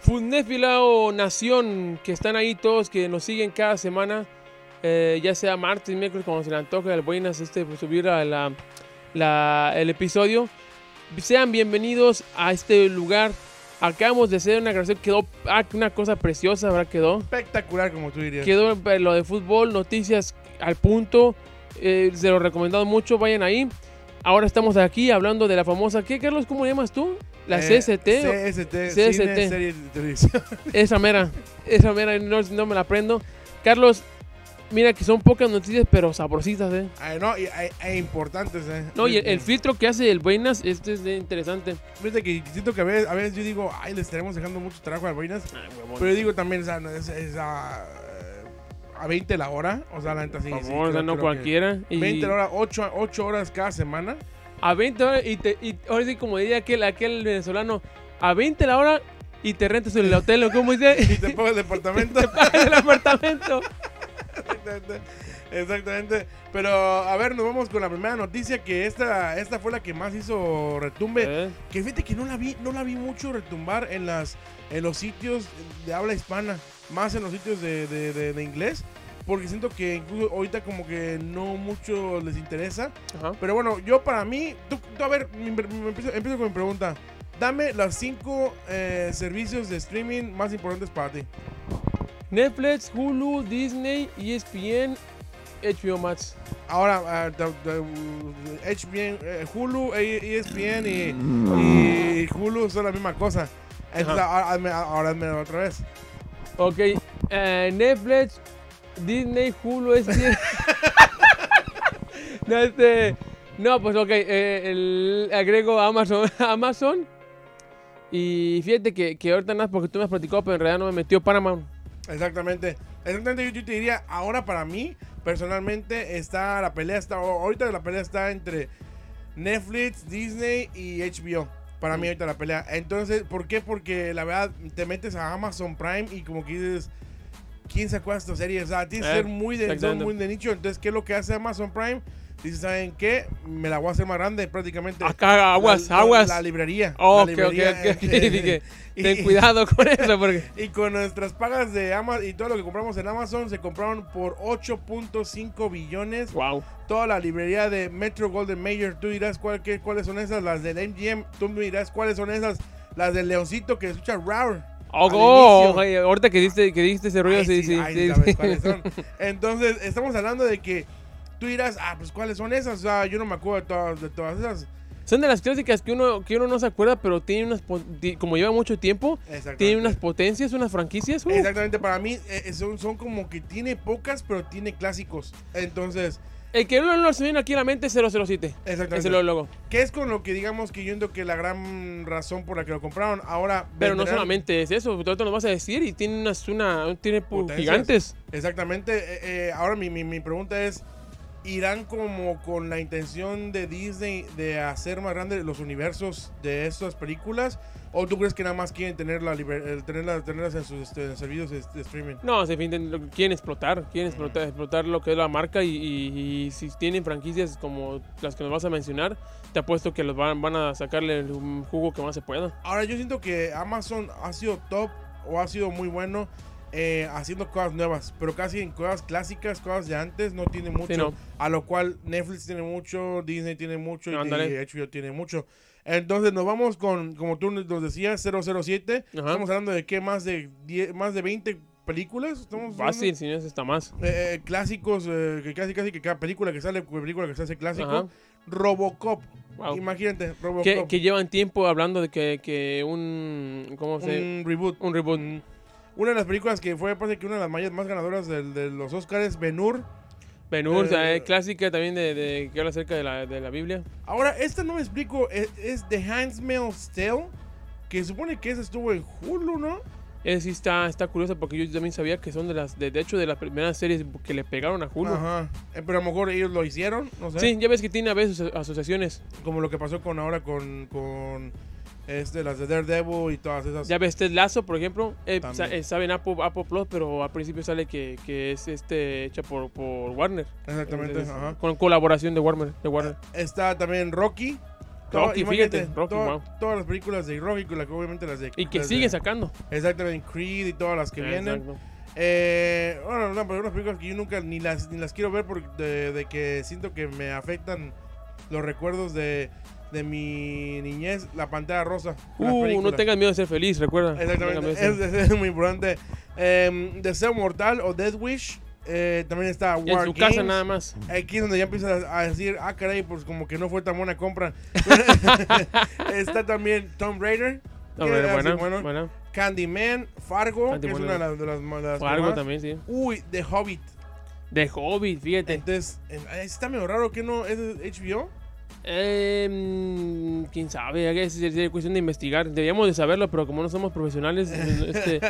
Fundéfila o Nación, que están ahí todos, que nos siguen cada semana, eh, ya sea martes, miércoles, cuando se le antoje al Buenas este, pues, subir a la, la- el episodio. Sean bienvenidos a este lugar. Acabamos de hacer una grabación, quedó ah, una cosa preciosa, ¿verdad? Quedó. Espectacular, como tú dirías. Quedó eh, lo de fútbol, noticias al punto. eh, se lo recomendado mucho, vayan ahí. Ahora estamos aquí hablando de la famosa, ¿qué Carlos? ¿Cómo llamas tú? La Eh, CST. CST, CST. Cine, serie de televisión. Esa mera, esa mera, no, no me la aprendo. Carlos, mira que son pocas noticias, pero sabrositas, ¿eh? Ay, no, y, importantes, ¿eh? No, y el, el Fíjate- filtro que hace el Buenas, este es interesante. Fíjate que siento que a veces, a veces yo digo, ay, le estaremos dejando mucho trabajo a Boinas. Pero yo digo también, o sea, no, es, es a, a 20 la hora. O sea, la neta sí. Por sí, favor, o sea, no cualquiera. Y 20 la hora, 8, 8 horas cada semana. a 20 horas, y, te, y ahora sí, como diría aquel, aquel venezolano, a 20 la hora y te rentas el hotel, ¿o cómo dice? Y te pago el departamento. te pagas el apartamento. Exactamente. Exactamente. Pero a ver, nos vamos con la primera noticia que esta, esta fue la que más hizo retumbe. Eh, Que fíjate que no la vi, no la vi mucho retumbar en las en los sitios de habla hispana, más en los sitios de, de- de- de inglés, porque siento que incluso ahorita como que no mucho les interesa. Ajá. Pero bueno, yo para mí, tú, tú, a ver, me- me empiezo, empiezo con mi pregunta. Dame los cinco eh, servicios de streaming más importantes para ti. Netflix, Hulu, Disney, E ESPN, HBO Max. Ahora, ah, da- da- HBN, eh, Hulu, E- ESPN y, y Hulu son la misma cosa. Entonces, ahora, ahora hazme otra vez. Ok, eh, Netflix, Disney, Hulu, ESPN. no, este, no, pues ok, eh, el, agrego Amazon, Amazon. Y fíjate que, que ahorita nada, porque tú me has platicado, pero en realidad no me metió Paramount. Exactamente. Exactamente, yo te diría, ahora para mí, personalmente, está la pelea, está, ahorita la pelea está entre Netflix, Disney y HBO. Para mí ahorita la pelea. Entonces, ¿por qué? Porque la verdad, te metes a Amazon Prime y como que dices, ¿quién sacó esta serie? O sea, tienes que Eh, ser muy de, muy de nicho. Entonces, ¿qué es lo que hace Amazon Prime? Dice, ¿saben qué? Me la voy a hacer más grande prácticamente. Acá, aguas, La- aguas. La, librería. Oh, la ok, ok, librería, ok, ok. eh, Dije, y- ten cuidado con eso, porque. y con nuestras pagas de Amazon y todo lo que compramos en Amazon se compraron por 8.5 billones. Wow. Toda la librería de Metro Golden Mayer. Tú dirás cuál, qué- cuáles son esas, las del MGM. Tú me dirás cuáles son esas, las del Leoncito que escucha Roar. Oh, oh, ahorita que diste, que diste ese rollo, Ay, sí, sí, sí, ay, sí, sí. Entonces, estamos hablando de que tú dirás, ah, pues cuáles son esas. Sea, yo no me acuerdo de todas, de todas esas. Son de las clásicas que uno, que uno no se acuerda, pero tiene unas, como lleva mucho tiempo, tiene unas potencias, unas franquicias. uh. Exactamente, para mí eh, son, son como que tiene pocas, pero tiene clásicos. Entonces, El que no lo se viene aquí a la mente es 007. exactamente. Es el logo. Que es con lo que digamos que yo entiendo que la gran razón por la que lo compraron. Ahora, Pero no solamente es eso, tú te lo vas a decir y tiene unas, una, tiene gigantes. Exactamente. eh, eh, ahora mi, mi, mi pregunta es, ¿irán como con la intención de Disney de hacer más grandes los universos de estas películas? ¿O tú crees que nada más quieren tener la liber- tenerlas, tenerlas en sus este, servicios de, de streaming? No, se fin- quieren explotar, quieren explotar, explotar lo que es la marca y, y- y si tienen franquicias como las que nos vas a mencionar, te apuesto que los van, van a sacarle el jugo que más se pueda. Ahora yo siento que Amazon ha sido top o ha sido muy bueno eh, haciendo cosas nuevas, pero casi en cosas clásicas, cosas de antes, no tiene mucho. no. A lo cual Netflix tiene mucho, Disney tiene mucho y Ándale. HBO tiene mucho. Entonces nos vamos con, como tú nos decías, 007. Ajá. Estamos hablando de qué, más de 10, más de 20 películas. Estamos Fácil, si no es está más. Eh, eh, clásicos, eh, que casi casi que cada película que sale, película que se hace clásico. Ajá. Robocop. Wow. Imagínate, Robocop. Que, que llevan tiempo hablando de que, que un. ¿Cómo se.? un reboot. Un reboot. Mm, Una de las películas que fue, parece que una de las mayas más ganadoras del- de, los Oscars, Ben Hur. Ben Hur, o sea, Eh, es clásica también de, de- que habla acerca de la, de la Biblia. Ahora, esta no me explico, es, es The Handmaid's Tale, que supone que esa estuvo en Hulu, ¿no? Esa sí está, está curiosa porque yo también sabía que son de las, de, de hecho, de las primeras series que le pegaron a Hulu. Ajá. Eh, pero a lo mejor ellos lo hicieron, no sé. Sí, ya ves que tiene a veces aso- asociaciones. Como lo que pasó con ahora con, con este, las de Daredevil y todas esas. Ya ves, Ted Lazo, por ejemplo, eh, eh, sabe en Apple, Apple Plus, pero al principio sale que, que es este hecha por, por Warner. Exactamente, ajá. Con colaboración de Warner. De Warner. Está también Rocky. Rocky, fíjate, Rocky, wow. Todas las películas de Rocky, obviamente las de. Y que las sigue de- sacando. Exactamente, Creed y todas las que vienen. Exacto. Eh, bueno, no, pero unas películas que yo nunca ni las, ni las quiero ver porque de, de que siento que me afectan los recuerdos de, de mi niñez, la pantalla rosa. Uh, no tengas miedo de ser feliz, recuerda. Exactamente, es, es muy importante. Em, Deseo Mortal o Death Wish. eh, también está War En su Games. casa nada más. Aquí es donde ya empiezas a decir, ah, caray, pues como que no fue tan buena compra. está también Tomb Raider. No, que bueno. Candyman, Fargo, Candy, que es una de las, de las, de las más. también, sí. Uy, The Hobbit. De Hobbit, fíjate. Entonces, eh, está medio raro que no es HBO. Eh, quién sabe, es, es- es cuestión de investigar. Deberíamos de saberlo, pero como no somos profesionales, este,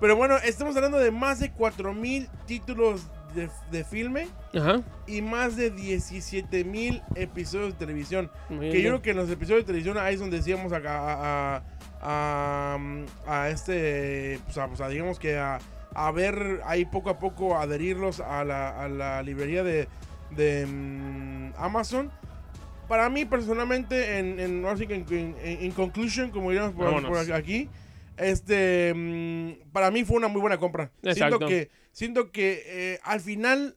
Pero bueno, estamos hablando de más de 4000 títulos de, de filme ajá. y más de 17000 episodios de televisión. muy Que yo bien. creo que en los episodios de televisión ahí es donde decíamos a, a, a, a- este, pues a, pues a digamos que a, a ver ahí poco a poco adherirlos a la, a la librería de, de mm, Amazon. Para mí personalmente, en, en, en, en- conclusion, como diríamos por, por aquí, este, mm, para mí fue una muy buena compra. Exacto. Siento que, siento que eh, al final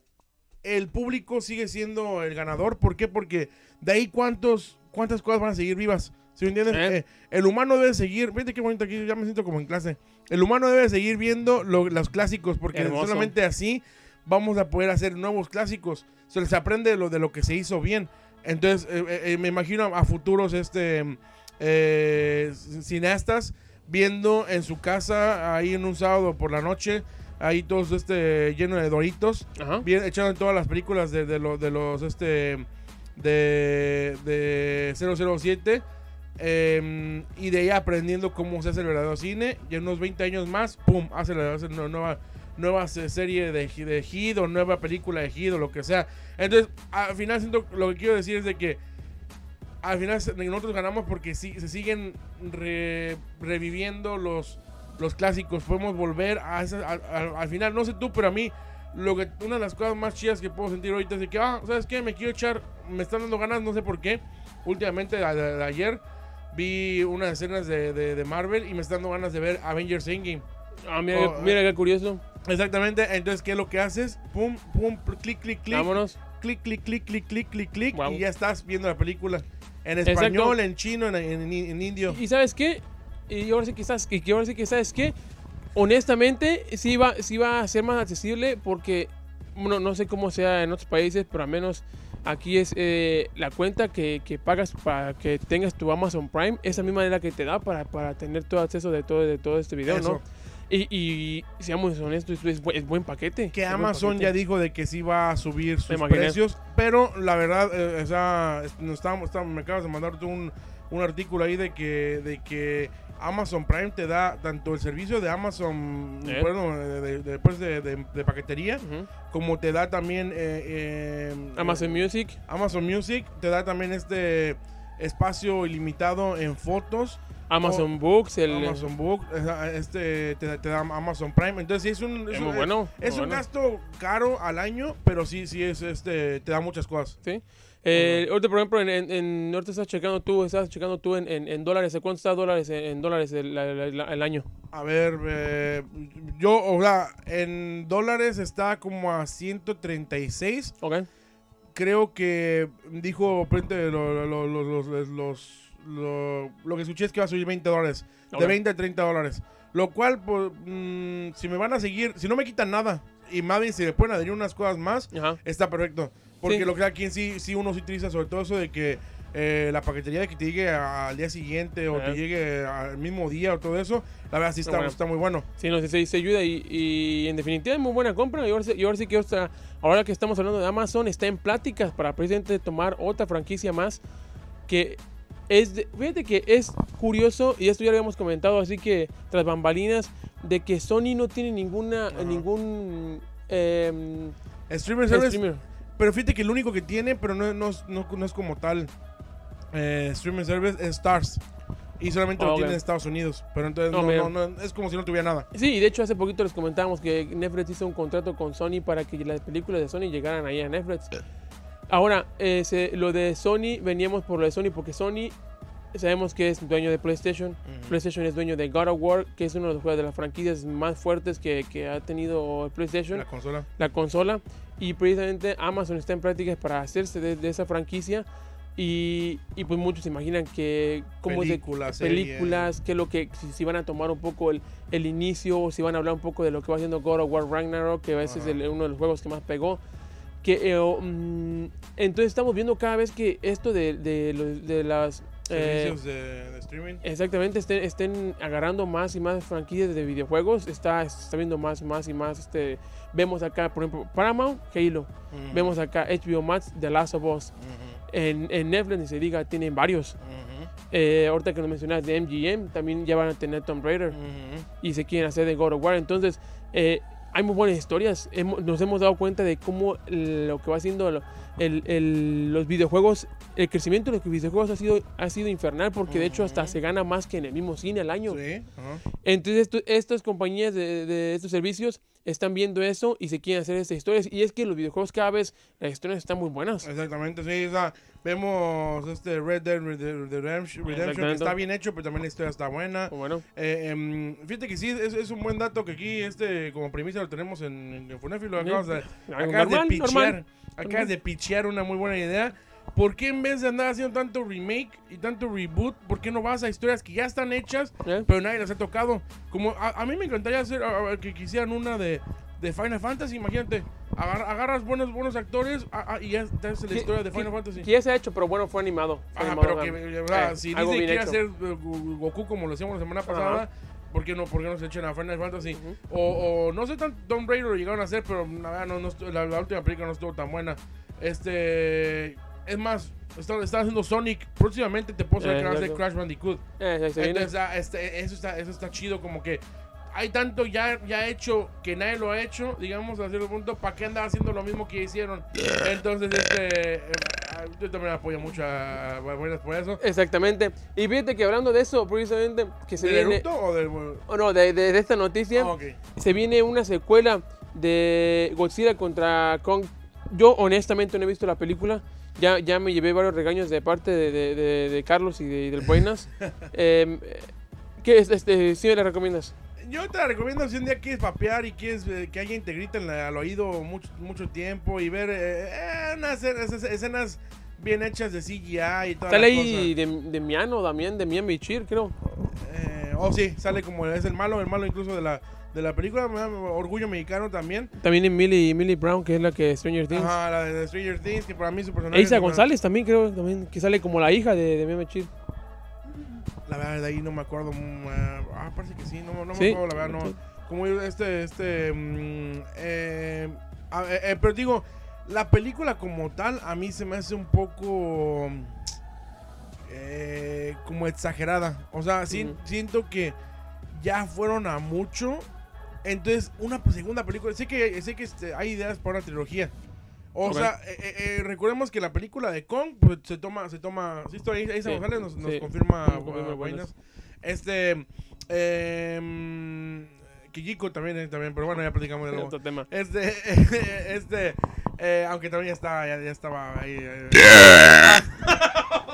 el público sigue siendo el ganador. ¿Por qué? Porque de ahí cuántos, cuántas cosas van a seguir vivas. ¿Sí me entiendes? Eh. Eh, el humano debe seguir, fíjate qué bonito aquí, ya me siento como en clase. El humano debe seguir viendo lo- los clásicos porque Hermoso. solamente así vamos a poder hacer nuevos clásicos. Se les aprende de lo, de lo que se hizo bien. Entonces, eh, eh, eh, me imagino a, a futuros este, eh, cineastas viendo en su casa, ahí en un sábado por la noche, ahí todos este, lleno de doritos, Ajá. bien echando en todas las películas de, de, lo- de los este de, de 007 eh, y de ahí aprendiendo cómo se hace el verdadero cine y en unos 20 años más pum hace la hace una nueva nueva se- serie de, de o nueva película de Heat o lo que sea entonces al final siento lo que quiero decir es de que al final nosotros ganamos porque sí, se siguen re- reviviendo los, los clásicos. Podemos volver a, esa- a- a- al final, no sé tú, pero a mí lo que una de las cosas más chidas que puedo sentir ahorita es de que, ah, ¿sabes qué? Me quiero echar, me están dando ganas, no sé por qué. Últimamente, a- ayer, vi unas escenas de, de- de Marvel y me están dando ganas de ver Avengers Endgame. Ah, mira, Oh, mira qué curioso. Exactamente, entonces, ¿qué es lo que haces? Pum, pum, clic, clic, clic Vámonos. clic, clic, clic, clic, clic, clic, clic, Wow. y ya estás viendo la película. En Exacto. español, en chino, en, en- en indio. ¿Y sabes qué? Y ahora sí que sabes, y que ahora sí que sabes qué? Honestamente, sí va, sí va a ser más accesible porque, bueno, no sé cómo sea en otros países, pero al menos aquí es eh, la cuenta que, que pagas para que tengas tu Amazon Prime, esa misma manera que te da para, para tener todo acceso de todo, de todo este video, Eso. ¿no? Y, y seamos honestos, es, bu- es buen paquete. Que Amazon paquete. ya dijo de que sí va a subir sus precios, pero la verdad, eh, o sea, nos estábamos- estábamos- me acabas de mandar tú un, un artículo ahí de que, de que Amazon Prime te da tanto el servicio de Amazon, Eh. bueno, de, de- de- pues de- paquetería, como te da también eh, Amazon Music. Amazon Music, te da también este espacio ilimitado en fotos. Amazon Books, el, Amazon Book, este te, da- te da Amazon Prime. Entonces sí es un es es, muy un- bueno. es muy un bueno. gasto caro al año, pero sí sí es este te da muchas cosas. Sí. Eh, ahorita, por ejemplo, en, en, en- ahorita estás checando tú, estás checando tú en, en, dólares. ¿En ¿Cuánto está dólares en, dólares el, año? A ver, eh, yo o sea, en dólares está como a 136. Ok. Creo que dijo frente lo, lo- lo- los- los- los- lo, lo que escuché es que va a subir 20 dólares. De 20 a 30 dólares. Lo cual, pues, mm, si me van a seguir, si no me quitan nada y más bien si me pueden adherir unas cosas más, Ajá. está perfecto. Porque Sí. lo que aquí en sí, sí uno sí utiliza sobre todo eso de que eh, la paquetería de que te llegue al día siguiente o Ajá. te llegue al mismo día o todo eso, la verdad sí está, bueno. está muy bueno. Sí, no, sí, sí, se ayuda y, y en definitiva es muy buena compra. Y ahora, sí- y ahora sí que otra- ahora que estamos hablando de Amazon, está en pláticas para precisamente tomar otra franquicia más que es, de- fíjate que es curioso y esto ya lo habíamos comentado, así que tras bambalinas, de que Sony no tiene ninguna, Ajá. ningún em, Streamer Service, streamer. pero fíjate que el único que tiene, pero no, no, es- no- no es como tal eh, Streamer Service, es Stars. Y solamente lo ok. tiene en Estados Unidos. Pero entonces No, no, mira. no, no, es como si no tuviera nada. Sí, y de hecho hace poquito les comentábamos que Netflix hizo un contrato con Sony para que las películas de Sony llegaran ahí a Netflix. Ahora, eh, se- lo de Sony, veníamos por lo de Sony porque Sony sabemos que es dueño de PlayStation. PlayStation es dueño de God of War, que es uno de los juegos de las franquicias más fuertes que, que ha tenido PlayStation, La consola. la consola. Y precisamente Amazon está en prácticas para hacerse de, de esa franquicia. Y, y pues muchos se imaginan que cómo es de Películas, películas, que lo que si, si van a tomar un poco el, el inicio o si van a hablar un poco de lo que va haciendo God of War Ragnarok, que a veces Ajá. es el- uno de los juegos que más pegó. Que, eh, oh, mm, entonces estamos viendo cada vez que esto de, de, los- de las... eh, Servicios de, de streaming. Exactamente, estén, estén agarrando más y más franquicias de videojuegos. Está, está viendo más, más y más. Este, vemos acá, por ejemplo, Paramount, Halo. Ujú. Vemos acá HBO Max, The Last of Us. Ujú. En, en Netflix, ni se diga, tienen varios. Ujú. Eh, ahorita que nos mencionas de MGM, también ya van a tener Tomb Raider. Ujú. Y se quieren hacer de God of War. Entonces, eh, hay muy buenas historias. Hemos- nos hemos dado cuenta de cómo lo que va haciendo lo- el- el- los videojuegos, el crecimiento de los videojuegos ha sido, ha sido infernal. Porque de hecho, hasta se gana más que en el mismo cine al año. Sí. Entonces esto- estas compañías de, de estos servicios están viendo eso y se quieren hacer estas historias. Y es que los videojuegos cada vez las historias están muy buenas. Exactamente, sí. o sea, vemos este Red Dead Red- Red- Redemption, que está bien hecho, pero también la historia está buena. Bueno, Eh, em, fíjate que sí, es, es un buen dato que aquí, este, como premisa lo tenemos en, en Funefi, lo Sí. acabas de, acabas normal, de pichear, normal. acabas de pichear una muy buena idea. ¿Por qué en vez de andar haciendo tanto remake y tanto reboot, por qué no vas a historias que ya están hechas, ¿eh? pero nadie las ha tocado? Como a, a mí me encantaría hacer a- a- que quisieran una de, de Final Fantasy, imagínate. agar- agarras buenos buenos actores y ya te haces la Que- historia de que- Final Fantasy. que ya se ha hecho, pero bueno, fue animado. Fue Ajá, animado, pero que, sea, Eh, si Disney bien quiere hacer eh, Goku como lo hacíamos la semana pasada, Ajá. ¿por qué no, por qué no, se echan a Final Fantasy? O, o no sé tan Tomb Raider lo llegaron a hacer, pero la verdad no, no estu- la, la última película no estuvo tan buena. Este, es más, está, está haciendo Sonic. Próximamente te puedo saber Eh, que hacer. Crash Bandicoot. Eh. Entonces, ah, este, eso, está, eso está chido, como que hay tanto ya, ya hecho que nadie lo ha hecho, digamos, a cierto punto, ¿para qué andar haciendo lo mismo que hicieron? Entonces, este, eh, ah, yo también apoyo mucho a, Buenas por eso. Exactamente. Y fíjate que hablando de eso, precisamente, que se ¿De viene... O del...? Oh, no, de, de- de esta noticia, Ah, ok. se viene una secuela de Godzilla contra Kong. Yo honestamente no he visto la película. Ya, ya me llevé varios regaños de parte de, de- de- de Carlos y, de, y del Buenas. Eh, ¿Qué es? Este, ¿Sí me la recomiendas? Yo te la recomiendo si un día quieres papear y quieres eh, que alguien te grite al oído mucho, mucho tiempo y ver eh, eh, unas escenas, bien hechas de CGI y toda Sale ahí de, de Miano, Damián, de Mian Bichir, creo. Eh, oh, sí, sale como es el malo, el malo incluso de la, de la película. Orgullo mexicano también. También en Millie, Millie Brown, que es la que Stranger Things. Ajá, la de Stranger Things, que para mí su personaje. Es una- González también creo, también, que sale como la hija de, de Bichir. La verdad, de ahí no me acuerdo. mm, ah, Ah, parece que sí, no, no me acuerdo, la verdad, no. Como este, este. mm, eh, eh, eh, pero digo, la película como tal, a mí se me hace un poco. eh, como exagerada. O sea, Ujú. siento que ya fueron a mucho. Entonces, una segunda película. Sé que, sé que este, hay ideas para una trilogía. O sea, eh, eh, eh, recordemos que la película de Kong pues, se toma, se toma, sí estoy ahí, ahí Sí, González nos, confirma, confirma uh. Este, eh, Kijiko también, eh, también, pero bueno, ya platicamos de nuevo. Otro tema. Este, este, eh, aunque también ya estaba, ya, ya estaba ahí.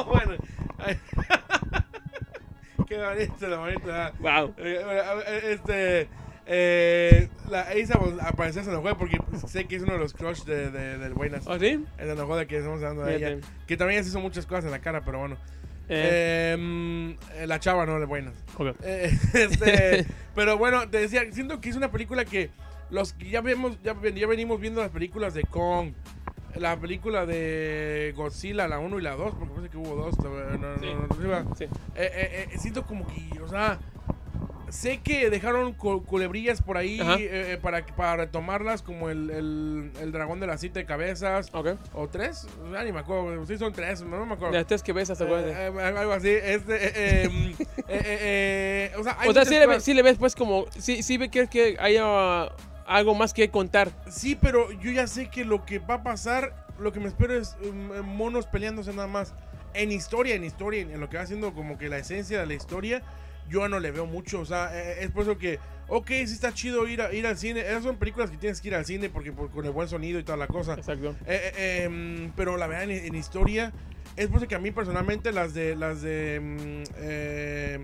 bueno, qué bonito, la bonita. Wow. Este, eh, la Isa apareció en el juego porque sé que es uno de los crush de, de, del Buenas. ¿Oh, sí? El juego de que estamos hablando de ella. Que también se hizo muchas cosas en la cara, pero bueno. Eh, Em, eh, la chava no de Buenas. ok. Eh, este, pero bueno, te decía, siento que es una película que los que ya vemos, ya, ya venimos viendo las películas de Kong, la película de Godzilla, la 1 y la 2, porque parece que hubo dos. No, no, Sí. no, eh, eh, eh, siento como que, o sea, sé que dejaron cu- culebrillas por ahí eh, eh, para, para retomarlas, como el, el, el dragón de las siete cabezas, Ok. o tres, ya ni me acuerdo, sí son tres, no me acuerdo. Las tres que ves hasta Eh, eh, algo así, este, eh, o sea, hay O sea, sí le, ves, sí le ves pues como, sí, sí ve que, que haya algo más que contar. Sí, pero yo ya sé que lo que va a pasar, lo que me espero es um, monos peleándose nada más. En historia, en historia, en lo que va haciendo como que la esencia de la historia, yo no le veo mucho. O sea, eh, es por eso que, ok, sí está chido ir, a- ir al cine. Esas son películas que tienes que ir al cine porque por- con el buen sonido y toda la cosa. Exacto. Eh, eh, em, pero la verdad, en, en historia, es por eso que a mí personalmente las de, las de, mm, eh,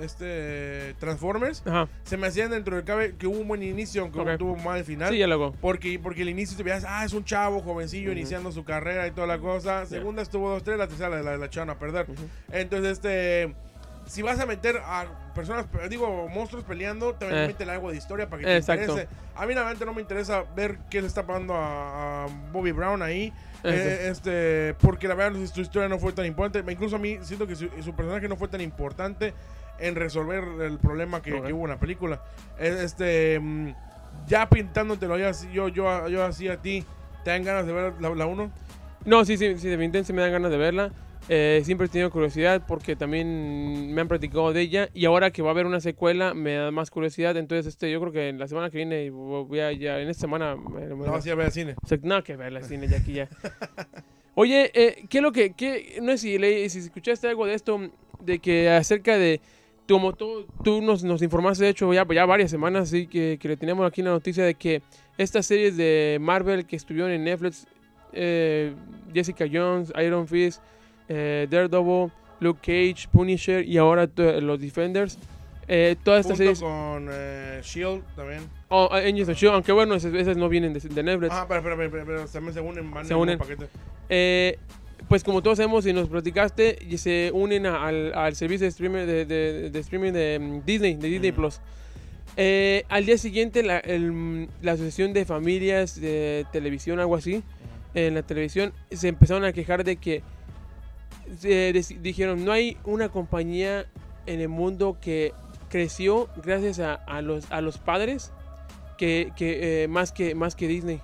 este, Transformers, Ajá. se me hacían dentro del cabe que hubo un buen inicio, aunque Ok. tuvo un mal final. Sí, ya luego. Porque, porque el inicio te veías, ah, es un chavo jovencillo Ujú. iniciando su carrera y toda la cosa. Segunda estuvo dos, tres, la tercera la, la, la echaron a perder. Entonces, este. Si vas a meter a personas, digo, monstruos peleando, también Eh. métele algo de historia para que te Exacto. interese. A mí, la verdad, no me interesa ver qué le está pasando a, a Bobby Brown ahí. Eh, este, porque la verdad, su historia no fue tan importante. Incluso a mí, siento que su, su personaje no fue tan importante en resolver el problema que, Ok. que hubo en la película. Eh, Este. mm, ya pintándotelo yo, yo, yo, yo así a ti, ¿te dan ganas de ver la 1? No, sí, sí, sí, definitivamente sí me dan ganas de verla. Eh, siempre he tenido curiosidad porque también me han platicado de ella y ahora que va a haber una secuela me da más curiosidad. Entonces, este, yo creo que en la semana que viene voy a ya en esta semana me- me- No, vas a ir a ver al cine. O sea, nada que ver la cine ya aquí ya. Oye, eh, ¿qué es lo que, qué, no sé si, leí- si escuchaste algo de esto, de que acerca de, como tú, tú nos, nos informaste, de hecho, ya, ya varias semanas, sí, que, que le tenemos aquí la noticia de que estas series de Marvel que estuvieron en Netflix, eh, Jessica Jones, Iron Fist, eh, Daredevil, Luke Cage, Punisher y ahora los Defenders, eh, todas estas series, con eh, Shield también. oh, Agents of S.H.I.E.L.D., aunque bueno, esas, esas no vienen de, de Netflix. Ah, pero, pero, pero, pero, también se unen, van Se en un unen. paquete. Eh, pues como todos sabemos y nos platicaste, y se unen a- al, al servicio de streaming de, de- de streaming de mm, Disney, de Disney. Plus. Eh, al día siguiente, la, el, la Asociación de Familias de Televisión, algo así, en la televisión, se empezaron a quejar de que deci- dijeron, no hay una compañía en el mundo que creció gracias a, a los, a los padres que, que, eh, más, que, más que Disney.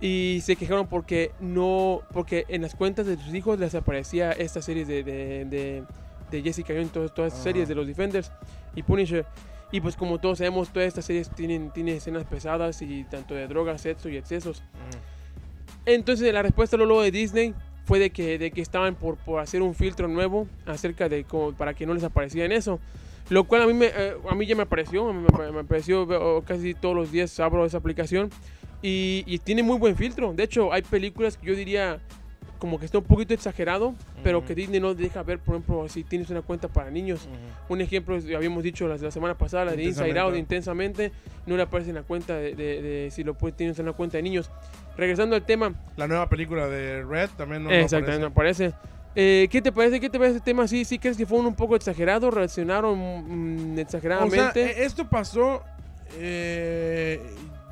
Y se quejaron porque no, porque en las cuentas de sus hijos les aparecía esta serie de, de, de, de Jessica Jones, todas, todas series de los Defenders y Punisher. Y pues como todos sabemos, todas estas series tienen, tienen escenas pesadas y tanto de drogas, sexo y excesos. Entonces la respuesta luego de Disney fue de que, de que estaban por, por hacer un filtro nuevo acerca de cómo, para que no les apareciera en eso. Lo cual a mí, eh, a mí ya me apareció, me, apareció veo casi todos los días abro esa aplicación y tiene muy buen filtro. De hecho, hay películas que yo diría como que está un poquito exagerado, pero Ujú. que Disney no deja ver, por ejemplo, si tienes una cuenta para niños. Un ejemplo, habíamos dicho la, la semana pasada, la de Inside Out, intensamente, no le aparece en la cuenta de, de- de si lo puedes, tienes en la cuenta de niños. Regresando al tema, La nueva película de Red también no, no Exactamente, me aparece. parece. Eh, ¿Qué te parece? ¿Qué te parece este tema? ¿Sí, sí crees que fue un, un poco exagerado? ¿Reaccionaron mm, O sea, exageradamente? eh, esto pasó eh,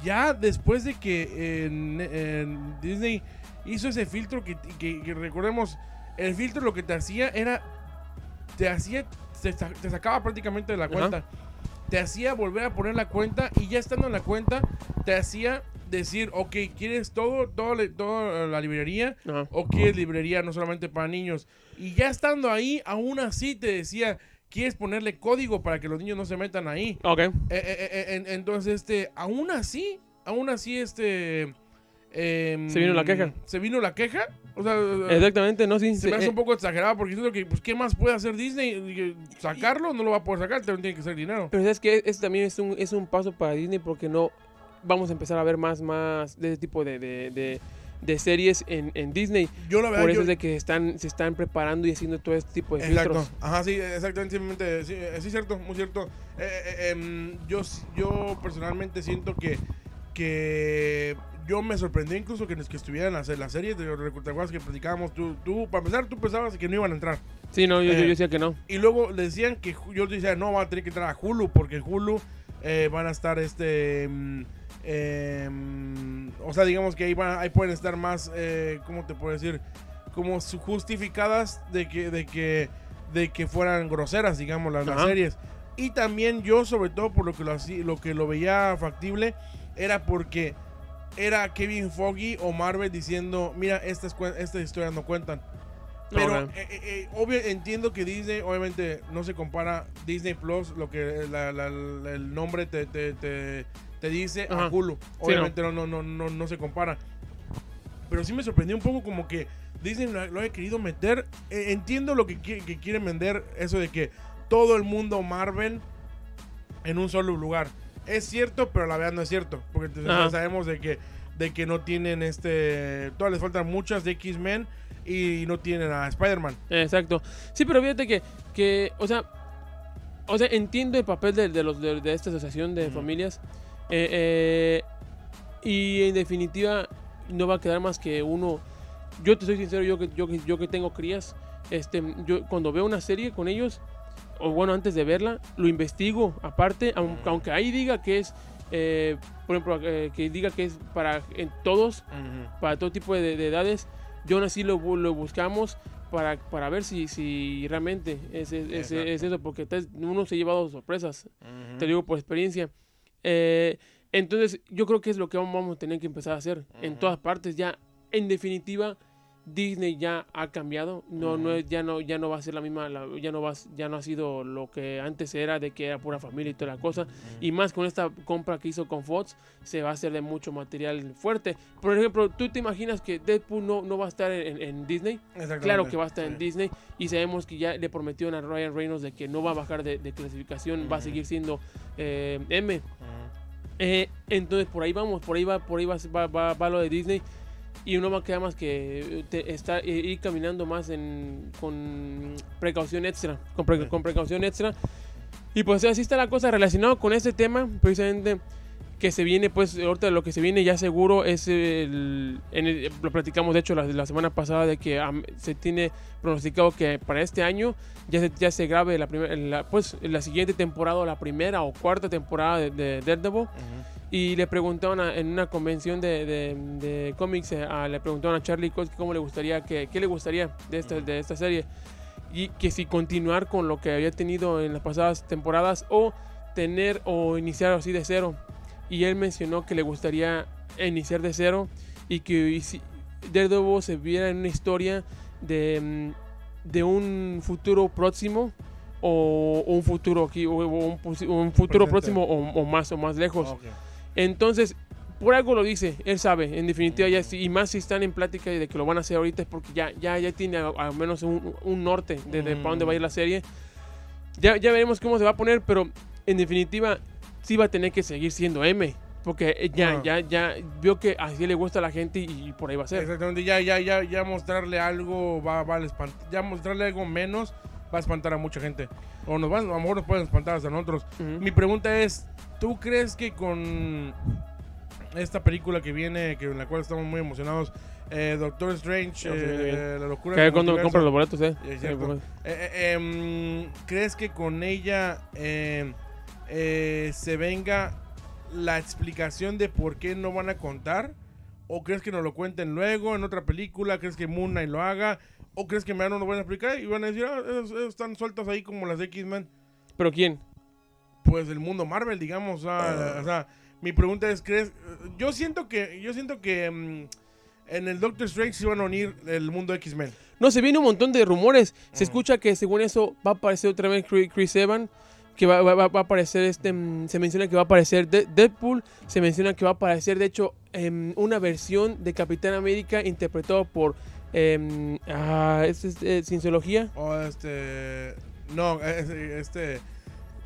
ya después de que en, en Disney hizo ese filtro que, que- que recordemos, el filtro lo que te hacía era, te hacía, te, sa- te sacaba prácticamente de la Ajá. cuenta, te hacía volver a poner la cuenta y ya estando en la cuenta, te hacía decir, ok, ¿quieres todo, todo, toda la librería? Ajá. o quieres librería no solamente para niños. Y ya estando ahí, aún así te decía, quieres ponerle código para que los niños no se metan ahí. Ok. Eh, eh, eh, en- entonces, este, aún así, aún así, este... em, Se vino la queja. Se vino la queja. O sea, Exactamente, ¿no? Sí. se sí, me hace eh, un poco exagerado porque siento que, pues, ¿qué más puede hacer Disney? ¿Sacarlo? No lo va a poder sacar, también tiene que ser dinero. Pero es que eso también es un, es un paso para Disney porque no vamos a empezar a ver más, más de ese tipo de, de, de- de series en, en Disney. Yo la verdad, Por eso yo- es de que están, se están preparando y haciendo todo este tipo de Exacto. filtros. Ajá, sí, exactamente. Sí, eh, sí, cierto, muy cierto. Eh, eh, em, yo, yo personalmente siento que, que yo me sorprendí incluso que, que estuvieran las, las series. ¿Te acuerdas que platicábamos? Tú, tú, para empezar, tú pensabas que no iban a entrar. Sí, no, yo, Eh, yo decía que no. Y luego le decían que yo decía, no, va a tener que entrar a Hulu, porque Hulu eh, van a estar este. em, o sea, digamos que ahí, van, ahí pueden estar más, eh, ¿cómo te puedo decir? Como justificadas de que, de que, de que fueran groseras, digamos, las, las series. Y también yo, sobre todo por lo que lo, lo que lo veía factible, era porque era Kevin Foggy o Marvel diciendo, mira, estas, estas historias no cuentan. Pero Ok. eh, eh, eh, obvio, entiendo que Disney, obviamente, no se compara Disney Plus, lo que la- la- la- el nombre te, te, te- te dice, Ajá. a Hulu. Sí, Obviamente no. No, no, no, no se compara. Pero sí me sorprendió un poco como que Disney lo, haya querido meter. Eh, entiendo lo que, que quieren vender, eso de que todo el mundo Marvel en un solo lugar. Es cierto, pero la verdad no es cierto. Porque entonces ya sabemos de que, de que no tienen este. Todas les faltan muchas de X-Men y no tienen a Spider-Man. Exacto. Sí, pero fíjate que, que o sea, o sea, entiendo el papel de, de los, de, de esta asociación de familias. eh, eh, y en definitiva, no va a quedar más que uno. Yo te soy sincero, yo que, yo que, yo que tengo crías, este, yo cuando veo una serie con ellos, o bueno, antes de verla, lo investigo aparte, aun- aunque ahí diga que es, eh, por ejemplo, eh, que diga que es para en todos, para todo tipo de, de edades. Yo aún así lo, lo buscamos para, para ver si, si realmente es, es- es- eso, porque uno se ha llevado sorpresas, te digo por experiencia. Eh, entonces, yo creo que es lo que vamos a tener que empezar a hacer en Ujú. todas partes. Ya, en definitiva, Disney ya ha cambiado. No, no ya no, ya no va a ser la misma, la- ya no va, ya no ha sido lo que antes era de que era pura familia y toda la cosa. Y más con esta compra que hizo con Fox, se va a hacer de mucho material fuerte. Por ejemplo, ¿tú te imaginas que Deadpool no, no va a estar en, en Disney? Claro que va a estar en. Disney y sabemos que ya le prometieron a Ryan Reynolds de que no va a bajar de, de clasificación, va a seguir siendo eh, M. Eh, entonces por ahí vamos, por ahí va, por ahí va, va, va- va lo de Disney y uno va a quedar más que te- estar, eh, ir caminando más en, con precaución extra, con, pre- Sí. con precaución extra. Y pues así está la cosa relacionado con este tema, precisamente que se viene, pues ahorita lo que se viene ya seguro es el, en el- lo platicamos de hecho la, la semana pasada de que am, se tiene pronosticado que para este año ya se, ya se grabe la pues la siguiente temporada, la primera o cuarta temporada de, de Daredevil. Ujú. Y le preguntaron a- en una convención de, de- de cómics, eh, a- le preguntaron a Charlie Cox cómo le gustaría, que, qué le gustaría de esta, de esta serie. Y que si continuar con lo que había tenido en las pasadas temporadas o tener o iniciar así de cero. Y él mencionó que le gustaría iniciar de cero y que Daredevil se viera en una historia de, mm, de un futuro próximo o, o un futuro aquí o, un, futuro Presente. próximo o, o más o más lejos. Entonces, por algo lo dice, él sabe, en definitiva, ya, si- y más si están en plática de que lo van a hacer ahorita, es porque ya, ya, ya tiene al menos un, un norte de, de para dónde va a ir la serie. Ya, ya veremos cómo se va a poner, pero en definitiva, sí va a tener que seguir siendo M. Porque eh, ya, Ajá. ya, ya vio que así le gusta a la gente y, y por ahí va a ser. Exactamente, ya, ya, ya, ya mostrarle algo va, va a espant- ya mostrarle algo menos va a espantar a mucha gente. O nos van, a lo mejor nos pueden espantar hasta nosotros. Ujú. Mi pregunta es, ¿tú crees que con esta película que viene, que en la cual estamos muy emocionados, eh, Doctor Strange, eh, la locura Que cuando compras los boletos, eh. Eh, eh, em, ¿crees que con ella eh, se venga la explicación de por qué no van a contar? ¿O crees que nos lo cuenten luego en otra película? ¿Crees que Moon Knight lo haga? ¿O crees que me no lo van a explicar y van a decir, ah, esos- esos están sueltos ahí como las de X-Men? Pero ¿quién? Pues el mundo Marvel, digamos. o sea, o sea, mi pregunta es, ¿crees? Yo siento que, yo siento que mm, en el Doctor Strange se van a unir el mundo X-Men. No, se viene un montón de rumores. Se Ujú. escucha que según eso va a aparecer otra vez Chris Chris Evans. Que va, va- a aparecer este. mm, Se menciona que va a aparecer De- Deadpool. Se menciona que va a aparecer, de hecho, em, una versión de Capitán América interpretado por. em, ah, ¿es, es, eh, Cienciología? O este. No, es- este.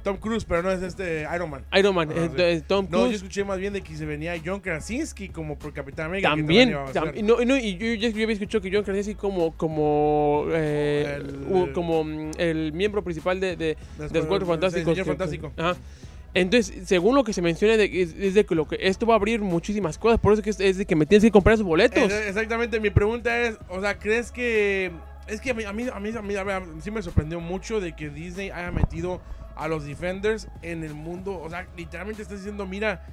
Tom Cruise, pero no es este Iron Man. Iron Man, Ah, eh, sí. eh, Tom No, yo Cruise. escuché más bien de que se venía John Krasinski como por Capitán América. También, tam- no, no, y yo, yo, yo había escuchado que John Krasinski como como eh, El- u- como mm, el miembro principal de, de, Cuatro Fantásticos. Que- Fantástico. Ajá. Entonces, según lo que se menciona, es, es de que, lo que esto va a abrir muchísimas cosas. Por eso que es, es de que me tienes que comprar esos boletos. Eh, Exactamente, mi pregunta es, o sea, ¿crees que es que a mí a mí a mí, a mí- a ver, sí me sorprendió mucho de que Disney haya metido a los Defenders en el mundo, o sea, literalmente estás diciendo, mira,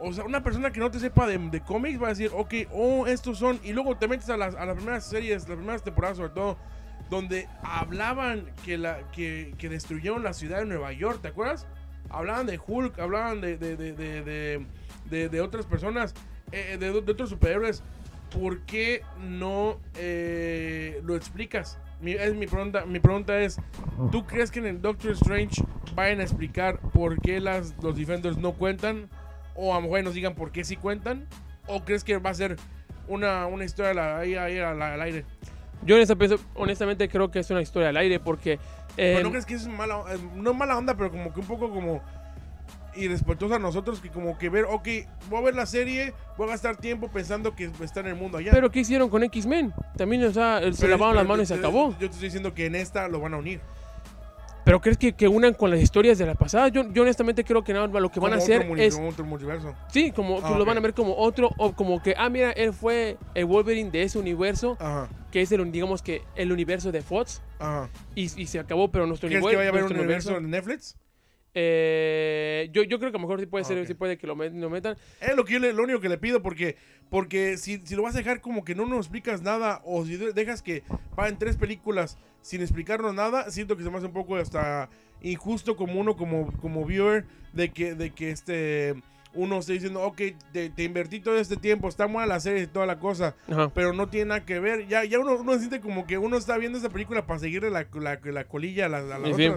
o sea, una persona que no te sepa de, cómics va a decir, ok, oh, estos son, y luego te metes a las, a las primeras series, las primeras temporadas sobre todo, donde hablaban que, la, que, que destruyeron la ciudad de Nueva York, ¿te acuerdas? Hablaban de Hulk, hablaban de, de, de, de, otras personas, eh, de, de otros superhéroes. ¿Por qué no eh, lo explicas? Mi, es mi, pregunta, mi pregunta es, ¿tú crees que en el Doctor Strange vayan a explicar por qué las, los Defenders no cuentan? O a lo mejor nos digan por qué sí cuentan. ¿O crees que va a ser una, una historia la- ahí, ahí al, al aire? Yo honestamente creo que es una historia al aire porque Pero Eh, no crees que es mala, eh, no mala onda, pero como que un poco como irrespetuoso a nosotros que como que ver, ok, voy a ver la serie, voy a gastar tiempo pensando que está en el mundo allá. pero ¿qué hicieron con X-Men? También, o sea, se Pero- lavaron las manos y se acabó. Yo te estoy diciendo que en esta lo van a unir. Pero ¿crees que, que unan con las historias de la pasada? Yo, yo honestamente creo que nada, lo que van a hacer es... como otro multiverso. Sí, como que Ah, lo van a ver como otro, o como que, ah, mira, él fue el Wolverine de ese universo, Ajá, que es el, digamos que el universo de Fox, ajá. y, y se acabó, pero nuestro ¿Crees que vaya a haber un universo en Netflix? Eh, yo, yo creo que a lo mejor sí puede ser, Ok. sí puede que lo, met- lo metan. Es lo, que yo le- lo único que le pido porque, porque si, si lo vas a dejar como que no nos explicas nada o si de- dejas que paguen tres películas sin explicarnos nada, siento que se me hace un poco hasta injusto como uno como, como viewer de que, de que este uno esté diciendo, ok, te, te invertí todo este tiempo, está buena la serie y toda la cosa, Ajá. pero no tiene nada que ver. Ya, ya uno, uno siente como que uno está viendo esta película para seguirle la, la, la colilla a las, a las sí.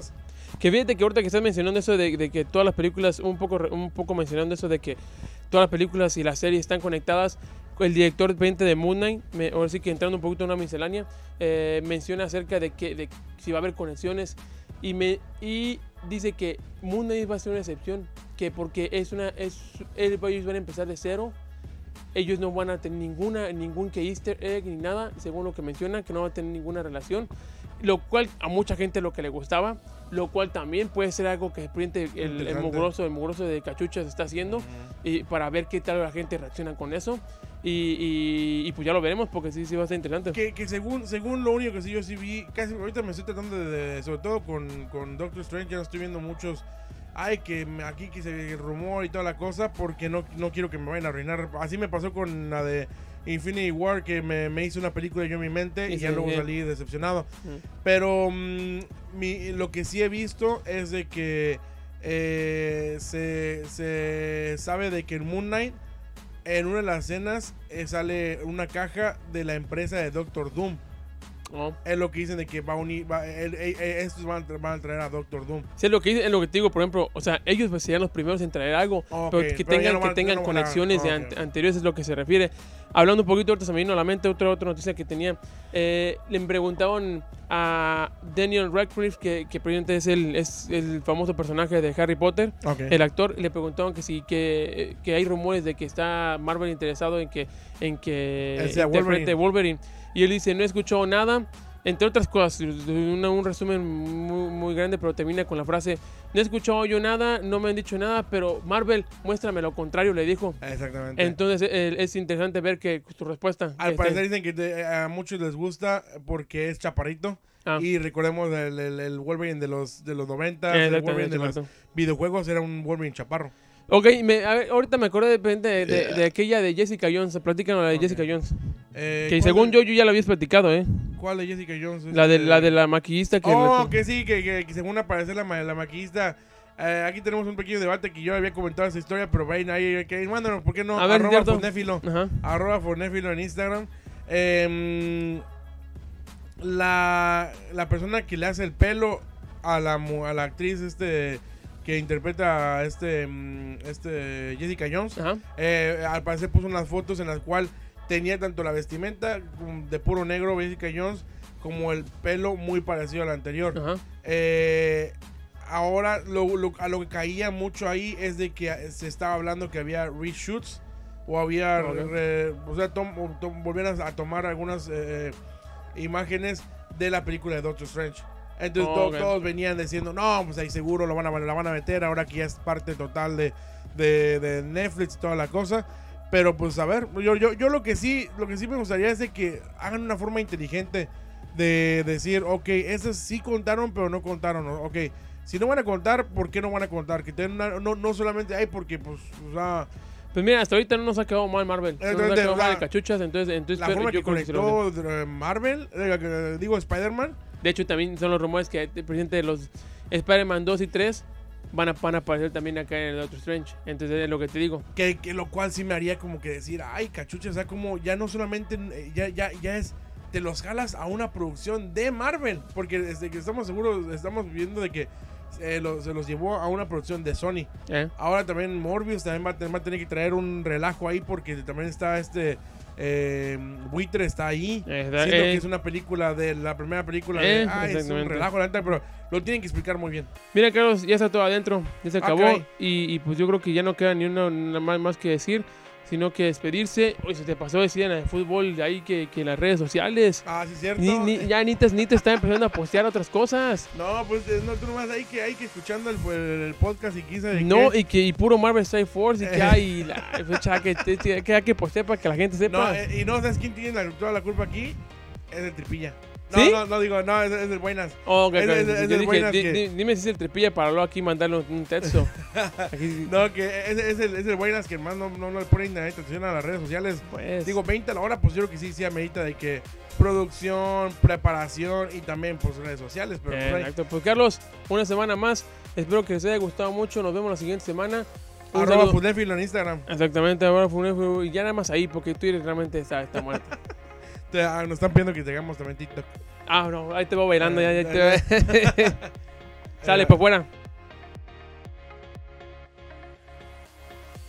Que fíjate que ahorita que estás mencionando eso de, de que todas las películas, un poco, un poco mencionando eso de que todas las películas y las series están conectadas, el director presidente de Moon Knight, me- ahora sí que entrando un poquito en una miscelánea, eh, menciona acerca de que de si va a haber conexiones y, me, y dice que Moon Knight va a ser una excepción, que porque es una, es, ellos van a empezar de cero, ellos no van a tener ninguna, ningún que easter egg ni nada, según lo que menciona, que no va a tener ninguna relación, lo cual a mucha gente lo que le gustaba, lo cual también puede ser algo que el, el, el mugroso, el mugroso de cachuchas está haciendo y para ver qué tal la gente reacciona con eso y, y- y pues ya lo veremos porque sí, sí va a ser interesante. Que, que según, según lo único que sí yo sí vi, casi ahorita me estoy tratando de, de- sobre todo con, con Doctor Strange, ya no estoy viendo muchos, ay, que aquí que se rumor y toda la cosa, porque no, no quiero que me vayan a arruinar. Así me pasó con la de Infinity War, que me, me hizo una película yo en mi mente y, Y ya sí, luego sí. salí decepcionado. Pero mm, mi- lo que sí he visto es de que eh, se, se sabe de que en Moon Knight, en una de las escenas, eh, sale una caja de la empresa de Doctor Doom. Oh. Es lo que dicen de que va a unir, va- el- el- estos van, van a traer a Doctor Doom. Sí, es lo que dice- es lo que te digo, por ejemplo, o sea, ellos pues, serían los primeros en traer algo, Ok, pero que pero tengan, no que van- tengan no conexiones de ok. ante- anteriores es lo que se refiere. Hablando un poquito, ahorita se me vino a la mente otra, otra noticia que tenía. Eh, le preguntaban a Daniel Radcliffe, que, que precisamente es el, es el famoso personaje de Harry Potter, el actor, le preguntaban que sí, que, que hay rumores de que está Marvel interesado en que, en que interprete Wolverine. Y él dice, no he escuchado nada. Entre otras cosas, una- un resumen muy, muy grande, pero termina con la frase, no he escuchado yo nada, no me han dicho nada, pero Marvel, muéstrame lo contrario, le dijo. Exactamente. Entonces eh, es interesante ver que tu respuesta. Al este, parecer dicen que de- a muchos les gusta porque es chaparrito. ah, Y recordemos el, el- el Wolverine de los, de los 90, eh, el Wolverine de los videojuegos era un Wolverine chaparro. Ok, me- a ver, ahorita me acordé de, de, de- de aquella de Jessica Jones. Platícanos la de. Jessica Jones. Eh, Que ¿cuál según yo, yo ya la habías platicado, ¿eh? ¿Cuál de Jessica Jones? La de Este- la, de la maquillista que... Oh, que sí, que, que- que según aparece la, ma- la maquillista. eh, aquí tenemos un pequeño debate que yo había comentado esa historia, pero vayan ahí, que mándanos, ¿por qué no? A ver, Arroba. Ajá. Arroba Fonéfilo en Instagram. Em, la, la persona que le hace el pelo a la, mu- a la actriz este que interpreta a este, mm, este Jessica Jones, eh, al parecer puso unas fotos en las cuales tenía tanto la vestimenta como de puro negro Jessica Jones como el pelo muy parecido al anterior. Eh, ahora lo, lo- a lo que caía mucho ahí es de que se estaba hablando que había reshoots o había, re- o sea, tom- a tomar algunas eh, imágenes de la película de Doctor Strange. Entonces to- Ok. todos venían diciendo, no, pues ahí seguro lo van a, la van a meter ahora que ya es parte total de, de, de Netflix y toda la cosa. Pero pues a ver, yo, yo, yo lo que sí, lo que sí me gustaría es de que hagan una forma inteligente de decir, ok, esas sí contaron, pero no contaron, ok. Si no van a contar, ¿por qué no van a contar? Que una- no, no solamente hay porque, pues, o sea, Pues mira, hasta ahorita no nos ha quedado mal Marvel. No nos ha Entonces, quedado mal la- de cachuchas, entonces, entonces la forma yo que conectó Marvel, eh, digo Spider-Man, De hecho, también son los rumores que el presidente de los Spider-Man 2 y 3 van a, van a aparecer también acá en el Doctor Strange. Entonces es lo que te digo. que, que lo cual sí me haría como que decir, ay, cachucha, o sea, como ya no solamente, eh, ya, ya, ya es, te los jalas a una producción de Marvel, porque desde que estamos seguros, estamos viendo de que eh, lo- se los llevó a una producción de Sony. ¿eh? Ahora también Morbius también va a tener que traer un relajo ahí porque también está este Eh, Buitre está ahí. Está- Siento eh. que es una película de la primera película Eh, de. Ah, es un relajo, la neta, pero lo tienen que explicar muy bien. Mira, Carlos, ya está todo adentro, ya se Ah, acabó. caray. y, y, pues yo creo que ya no queda ni una, más que decir, sino que despedirse. Oye, se te pasó decir en el fútbol de ahí que, que las redes sociales. Ah, sí, cierto. Ni, ni- ya ni te, ni te están empezando a postear otras cosas. No, pues no, tú nomás hay que, hay que escuchando el, el- el podcast y de No, qué. y que y puro Marvel Strike Force y que hay la fecha que hay que postear para que la gente sepa. No, eh, y no sabes quién tiene la, toda la culpa aquí. Es el tripilla. No, ¿Sí? no, no digo, no, es, es el buenas. Oh, ok, es- ok. es- es Yo de dije, buenas di- que- di- dime si es el tripilla para luego aquí mandarle un, texto. Aquí, No, que es, el, es el buenas que más no, no, no le ponen atención a las redes sociales. pues, Digo, 20 a la hora, pues yo creo que sí, sí amerita de que producción, preparación y también pues redes sociales. Pero pues, Exacto. Pues Carlos, una semana más. Espero que les haya gustado mucho. Nos vemos la siguiente semana. Un arroba saludo. Fudnefilo en Instagram. Exactamente, fue un y ya nada más ahí, porque Twitter realmente está, está muerto. Te- ah, nos están pidiendo que tengamos también TikTok. ah, no, ahí te voy bailando, ya, ya Eh, te Sale, pues fuera.